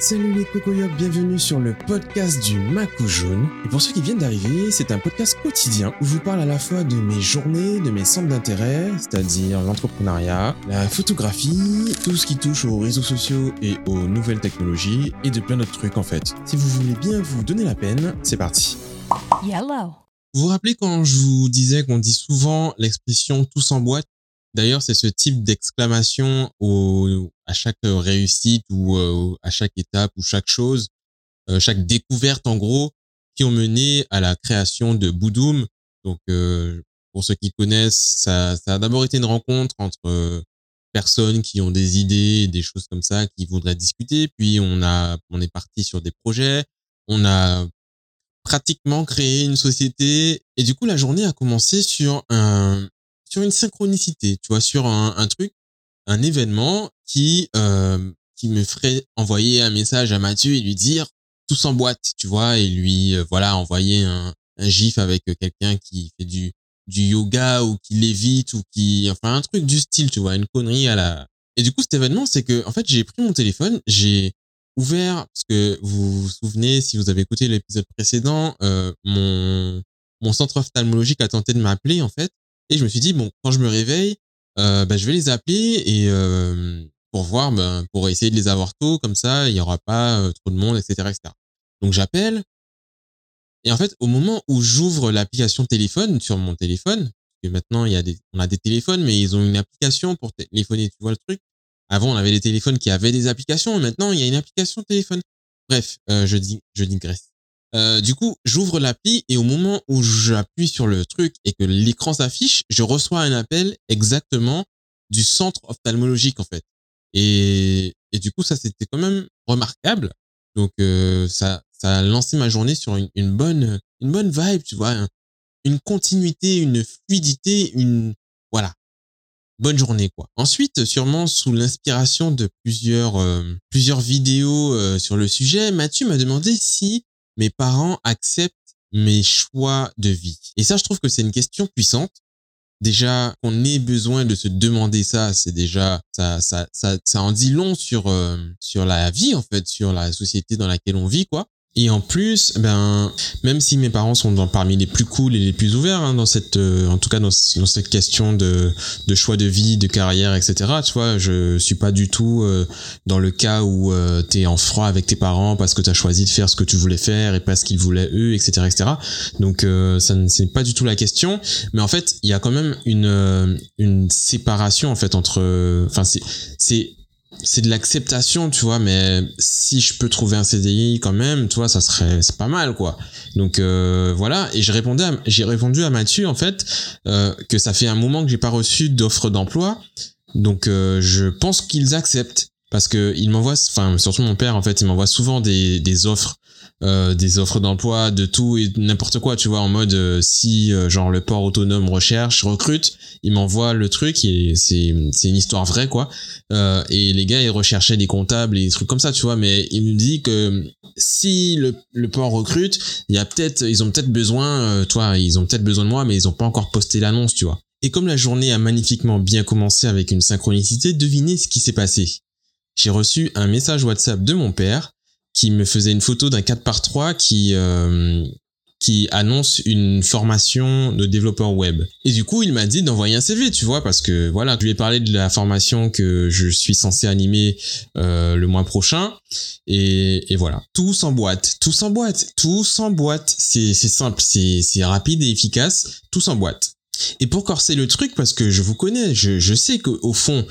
Salut les cocoyocs, bienvenue sur le podcast du Macou Jaune. Et pour ceux qui viennent d'arriver, c'est un podcast quotidien où je vous parle à la fois de mes journées, de mes centres d'intérêt, c'est-à-dire l'entrepreneuriat, la photographie, tout ce qui touche aux réseaux sociaux et aux nouvelles technologies et de plein d'autres trucs en fait. Si vous voulez bien vous donner la peine, c'est parti. Yellow. Vous vous rappelez quand je vous disais qu'on dit souvent l'expression tous en boîte D'ailleurs, c'est ce type d'exclamation à chaque réussite ou euh, à chaque étape ou chaque chose, euh, chaque découverte en gros, qui ont mené à la création de Boudoum. Donc, euh, pour ceux qui connaissent, ça, ça a d'abord été une rencontre entre personnes qui ont des idées, des choses comme ça, qui voudraient discuter. Puis on a, on est parti sur des projets. On a pratiquement créé une société. Et du coup, la journée a commencé sur un, sur une synchronicité, tu vois, sur un, un truc, un événement qui euh, qui me ferait envoyer un message à Mathieu et lui dire tout s'emboîte, tu vois, et lui euh, voilà envoyer un, un gif avec quelqu'un qui fait du du yoga ou qui lévite ou qui enfin un truc du style, tu vois, une connerie à la et du coup cet événement c'est que en fait j'ai pris mon téléphone, j'ai ouvert parce que vous vous souvenez si vous avez écouté l'épisode précédent, euh, mon mon centre ophtalmologique a tenté de m'appeler en fait et je me suis dit, bon, quand je me réveille, euh, bah, je vais les appeler et euh, pour voir, ben, pour essayer de les avoir tôt, comme ça, il n'y aura pas euh, trop de monde, etc., etc. Donc j'appelle. Et en fait, au moment où j'ouvre l'application téléphone sur mon téléphone, que maintenant il y a des, on a des téléphones, mais ils ont une application pour téléphoner, tu vois le truc. Avant, on avait des téléphones qui avaient des applications, et maintenant il y a une application téléphone. Bref, euh, je dis, je digresse. Euh, du coup, j'ouvre l'appli et au moment où j'appuie sur le truc et que l'écran s'affiche, je reçois un appel exactement du centre ophtalmologique en fait. Et, et du coup, ça c'était quand même remarquable. Donc euh, ça, ça a lancé ma journée sur une, bonne, une bonne vibe, tu vois, une continuité, une fluidité, une voilà, bonne journée quoi. Ensuite, sûrement sous l'inspiration de plusieurs euh, plusieurs vidéos sur le sujet, Mathieu m'a demandé si mes parents acceptent mes choix de vie. Et ça, je trouve que c'est une question puissante. Déjà, qu'on ait besoin de se demander ça, c'est déjà ça, ça, ça, ça en dit long sur euh, sur la vie en fait, sur la société dans laquelle on vit quoi. Et en plus, ben, même si mes parents sont parmi les plus cool et les plus ouverts hein, dans cette, euh, en tout cas dans, dans, cette question de, de choix de vie, de carrière, etc. Tu vois, je suis pas du tout euh, dans le cas où euh, tu es en froid avec tes parents parce que tu as choisi de faire ce que tu voulais faire et pas ce qu'ils voulaient eux, etc., etc. Donc ça c'est pas du tout la question. Mais en fait, il y a quand même une une séparation en fait entre, enfin c'est c'est c'est de l'acceptation, tu vois, mais si je peux trouver un CDI quand même, tu vois, ça serait, c'est pas mal, quoi. Donc euh, voilà, et j'ai répondu, à Mathieu en fait euh, que ça fait un moment que j'ai pas reçu d'offre d'emploi, donc euh, je pense qu'ils acceptent. Parce que ils m'envoient, enfin surtout mon père en fait, il m'envoie souvent des des offres euh, des offres d'emploi, de tout et n'importe quoi, tu vois, en mode euh, si euh, genre le port autonome recherche, recrute, il m'envoie le truc et c'est c'est une histoire vraie quoi. et les gars ils recherchaient des comptables et des trucs comme ça, tu vois, mais il me dit que si le, le port recrute, il y a peut-être ils ont peut-être besoin, toi, ils ont peut-être besoin de moi, mais ils ont pas encore posté l'annonce, tu vois. Et comme la journée a magnifiquement bien commencé avec une synchronicité, devinez ce qui s'est passé. J'ai reçu un message WhatsApp de mon père qui me faisait une photo d'un 4 par 3 qui euh, qui annonce une formation de développeur web. Et du coup, il m'a dit d'envoyer un CV, tu vois, parce que voilà, je lui ai parlé de la formation que je suis censé animer euh, le mois prochain. Et, et voilà, tout s'emboîte, tout s'emboîte, tout s'emboîte. C'est c'est simple, c'est rapide et efficace, tout s'emboîte. Et pour corser le truc, parce que je vous connais, je, je sais qu'au fond,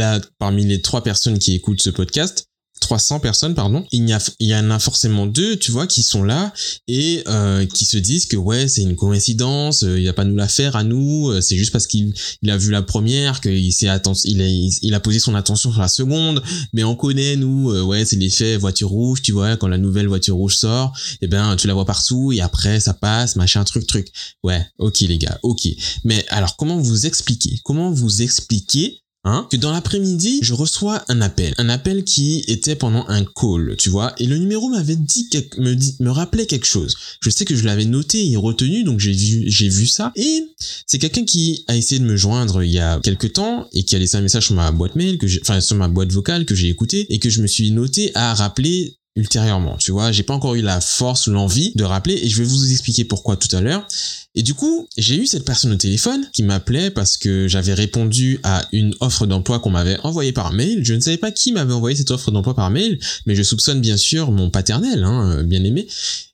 a parmi les trois personnes qui écoutent ce podcast, 300 personnes, pardon, il y, a, il y en a forcément deux, tu vois, qui sont là et euh, qui se disent que ouais, c'est une coïncidence, euh, il a pas nous la faire à nous, euh, c'est juste parce qu'il il a vu la première qu'il s'est il a, il a posé son attention sur la seconde, mais on connaît nous, ouais, c'est l'effet voiture rouge, tu vois, quand la nouvelle voiture rouge sort, eh ben tu la vois partout et après ça passe, machin, truc, truc. Ouais, ok les gars, ok. Mais alors comment vous expliquer Comment vous expliquer hein, que dans l'après-midi, je reçois un appel. Un appel qui était pendant un call, tu vois. Et le numéro m'avait dit, me, dit, me rappelait quelque chose. Je sais que je l'avais noté et retenu, donc j'ai vu, j'ai vu ça. Et c'est quelqu'un qui a essayé de me joindre il y a quelques temps et qui a laissé un message sur ma boîte mail, que enfin, sur ma boîte vocale que j'ai écouté et que je me suis noté à rappeler ultérieurement. Tu vois, j'ai pas encore eu la force ou l'envie de rappeler et je vais vous expliquer pourquoi tout à l'heure. Et du coup, j'ai eu cette personne au téléphone qui m'appelait parce que j'avais répondu à une offre d'emploi qu'on m'avait envoyée par mail. Je ne savais pas qui m'avait envoyé cette offre d'emploi par mail, mais je soupçonne bien sûr mon paternel, hein, bien aimé.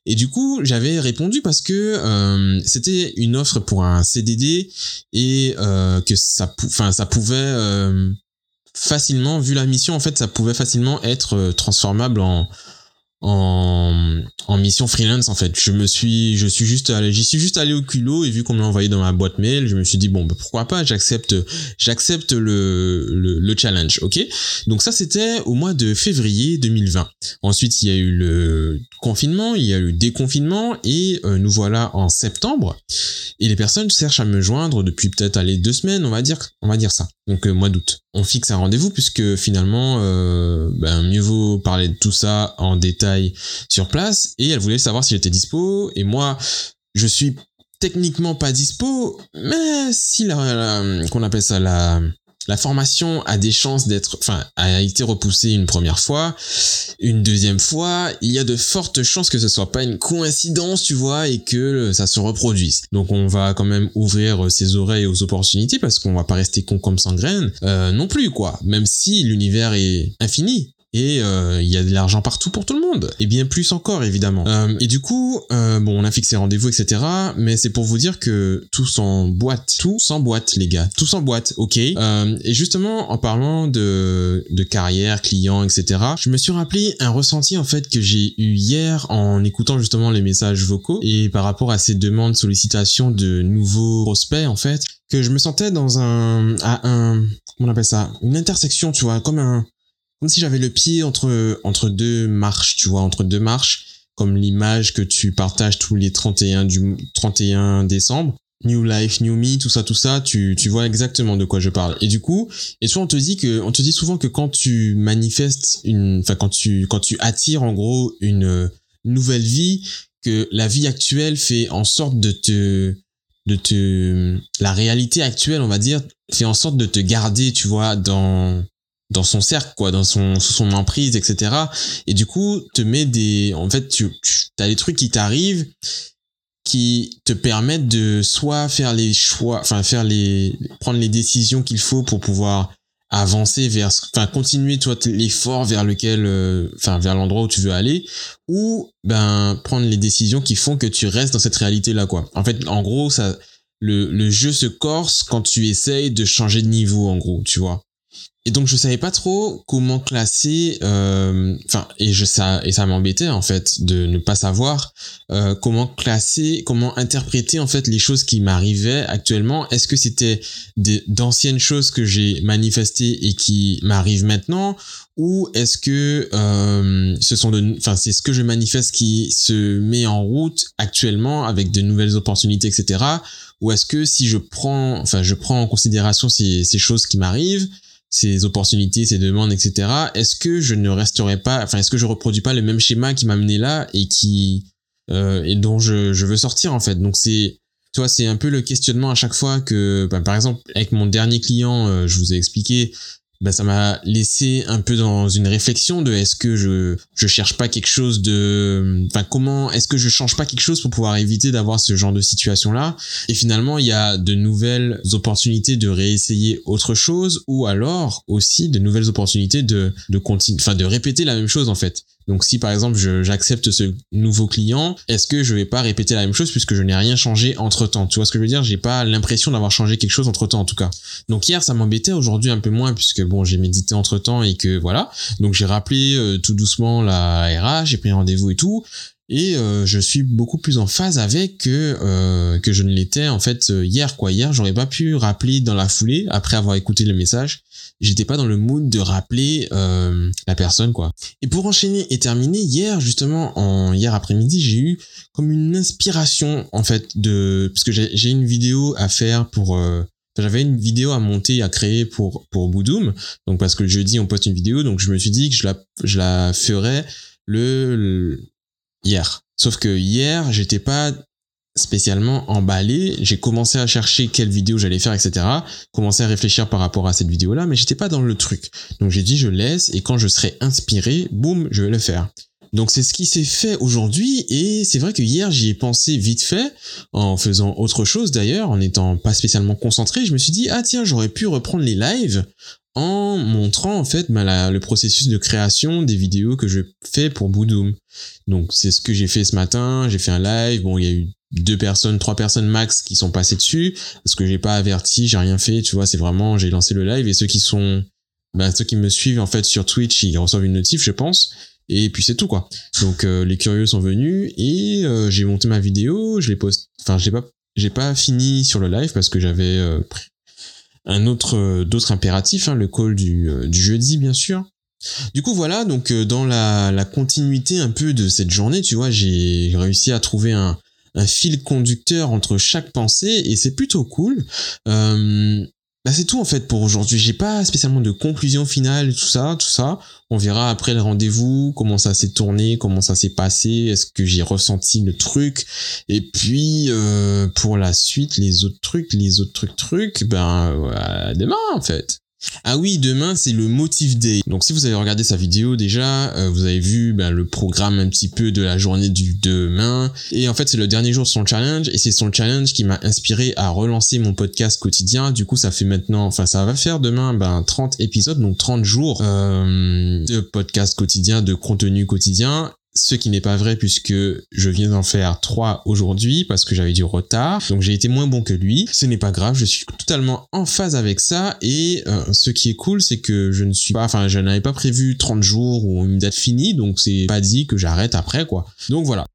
Et du coup, j'avais répondu parce que euh, c'était une offre pour un CDD et euh, que ça, pouvait euh, facilement, vu la mission, en fait, ça pouvait facilement être euh, transformable en, en, en mission freelance en fait. Je me suis, je suis juste allé, j'y suis juste allé au culot et vu qu'on me l'a envoyé dans ma boîte mail, je me suis dit bon, bah, pourquoi pas, j'accepte, j'accepte le, le, le, challenge, ok? Donc ça c'était au mois de février 2020. Ensuite il y a eu le confinement, il y a eu le déconfinement et euh, nous voilà en septembre et les personnes cherchent à me joindre depuis peut-être aller deux semaines, on va dire, on va dire ça. Donc euh, mois d'août. On fixe un rendez-vous puisque finalement, euh, ben, mieux vaut parler de tout ça en détail sur place. Et elle voulait savoir si j'étais dispo. Et moi, je suis techniquement pas dispo, mais si la qu'on appelle ça la la formation a des chances d'être, enfin, a été repoussée une première fois, une deuxième fois, il y a de fortes chances que ce soit pas une coïncidence, tu vois, et que ça se reproduise. Donc on va quand même ouvrir ses oreilles aux opportunités parce qu'on va pas rester con comme sans graines, euh, non plus quoi. Même si l'univers est infini, et euh, il y a de l'argent partout pour tout le monde. Et bien plus encore évidemment. Euh, et du coup euh, bon on a fixé rendez-vous etc mais c'est pour vous dire que tout s'emboîte tout s'emboîte les gars. Tout s'emboîte ok? Euh, et justement en parlant de de carrière client etc je me suis rappelé un ressenti en fait que j'ai eu hier en écoutant justement les messages vocaux et par rapport à ces demandes sollicitations de nouveaux prospects en fait que je me sentais dans un à un comment on appelle ça? Une intersection tu vois comme un comme si j'avais le pied entre entre deux marches, tu vois, entre deux marches, comme l'image que tu partages tous les 31 du 31 décembre. New Life, New Me, tout ça, tout ça, tu, tu vois exactement de quoi je parle. Et du coup, et souvent on te dit que, on te dit souvent que quand tu manifestes une, enfin quand tu, quand tu attires en gros une nouvelle vie, que la vie actuelle fait en sorte de te, de te, la réalité actuelle, on va dire, fait en sorte de te garder, tu vois, dans, dans son cercle quoi dans son sous son emprise etc et du coup te met des en fait tu, tu as des trucs qui t'arrivent qui te permettent de soit faire les choix enfin faire les prendre les décisions qu'il faut pour pouvoir avancer vers enfin continuer toi l'effort vers lequel euh, enfin vers l'endroit où tu veux aller ou ben prendre les décisions qui font que tu restes dans cette réalité là quoi. En fait en gros ça le, le jeu se corse quand tu essayes de changer de niveau en gros tu vois et donc je savais pas trop comment classer euh, enfin et je ça et ça m'embêtait en fait de ne pas savoir euh, comment classer comment interpréter en fait les choses qui m'arrivaient actuellement. Est-ce que c'était d'anciennes choses que j'ai manifestées et qui m'arrivent maintenant? Ou est-ce que euh, ce sont de enfin c'est ce que je manifeste qui se met en route actuellement avec de nouvelles opportunités etc ou est-ce que si je prends enfin je prends en considération ces, ces choses qui m'arrivent ces opportunités, ces demandes, etc. Est-ce que je ne resterai pas, enfin, est-ce que je reproduis pas le même schéma qui m'a mené là et qui euh, et dont je, je veux sortir en fait? Donc c'est, tu vois, c'est un peu le questionnement à chaque fois que, bah, par exemple, avec mon dernier client, euh, je vous ai expliqué, ben ça m'a laissé un peu dans une réflexion de est-ce que je je cherche pas quelque chose de enfin comment est-ce que je change pas quelque chose pour pouvoir éviter d'avoir ce genre de situation là et finalement il y a de nouvelles opportunités de réessayer autre chose ou alors aussi de nouvelles opportunités de de continuer enfin de répéter la même chose en fait donc si par exemple j'accepte ce nouveau client, est-ce que je vais pas répéter la même chose puisque je n'ai rien changé entre temps Tu vois ce que je veux dire? J'ai pas l'impression d'avoir changé quelque chose entre temps en tout cas. Donc hier ça m'embêtait, aujourd'hui un peu moins puisque bon j'ai médité entre temps et que voilà. Donc j'ai rappelé euh, tout doucement la RH, j'ai pris rendez-vous et tout et euh, je suis beaucoup plus en phase avec que euh, que je ne l'étais en fait euh, hier quoi. Hier j'aurais pas pu rappeler dans la foulée après avoir écouté le message j'étais pas dans le mood de rappeler la personne quoi. Et pour enchaîner et terminer hier justement en hier après-midi j'ai eu comme une inspiration en fait de parce que j'ai une vidéo à faire pour j'avais une vidéo à monter, à créer pour pour Boudoum. Donc parce que le jeudi on poste une vidéo, donc je me suis dit que je la je la ferais le, hier. Sauf que hier j'étais pas spécialement emballé. J'ai commencé à chercher quelle vidéo j'allais faire, etc. Commencé à réfléchir par rapport à cette vidéo-là, mais j'étais pas dans le truc. Donc j'ai dit je laisse et quand je serai inspiré, boum, je vais le faire. Donc c'est ce qui s'est fait aujourd'hui et c'est vrai que hier j'y ai pensé vite fait en faisant autre chose d'ailleurs, en n'étant pas spécialement concentré. Je me suis dit ah tiens j'aurais pu reprendre les lives en montrant en fait bah, le processus de création des vidéos que je fais pour Boudoum. Donc c'est ce que j'ai fait ce matin. J'ai fait un live. Bon il y a eu deux personnes, trois personnes max qui sont passées dessus parce que j'ai pas averti, j'ai rien fait. Tu vois c'est vraiment j'ai lancé le live et ceux qui sont ben, ceux qui me suivent en fait sur Twitch ils reçoivent une notif je pense et puis c'est tout quoi. Donc euh, les curieux sont venus et euh, j'ai monté ma vidéo, je l'ai posté enfin j'ai pas j'ai pas fini sur le live parce que j'avais euh, un autre d'autres impératifs hein, le call du, du jeudi bien sûr. Du coup voilà, donc dans la, la continuité un peu de cette journée, tu vois, j'ai réussi à trouver un, un fil conducteur entre chaque pensée et c'est plutôt cool. Euh, bah c'est tout en fait pour aujourd'hui. J'ai pas spécialement de conclusion finale, tout ça, tout ça. On verra après le rendez-vous, comment ça s'est tourné, comment ça s'est passé, est-ce que j'ai ressenti le truc. Et puis euh, pour la suite, les autres trucs, les autres trucs, trucs, ben demain en fait. Ah oui, demain c'est le Motive Day. Donc si vous avez regardé sa vidéo déjà, euh, vous avez vu ben, le programme un petit peu de la journée du demain. Et en fait c'est le dernier jour de son challenge et c'est son challenge qui m'a inspiré à relancer mon podcast quotidien. Du coup ça fait maintenant, enfin ça va faire demain ben 30 épisodes, donc 30 jours euh, de podcast quotidien, de contenu quotidien ce qui n'est pas vrai puisque je viens d'en faire trois aujourd'hui parce que j'avais du retard. Donc j'ai été moins bon que lui. Ce n'est pas grave, je suis totalement en phase avec ça. Et euh, ce qui est cool, c'est que je ne suis pas, enfin je n'avais pas prévu 30 jours ou une date finie, donc c'est pas dit que j'arrête après quoi. Donc voilà.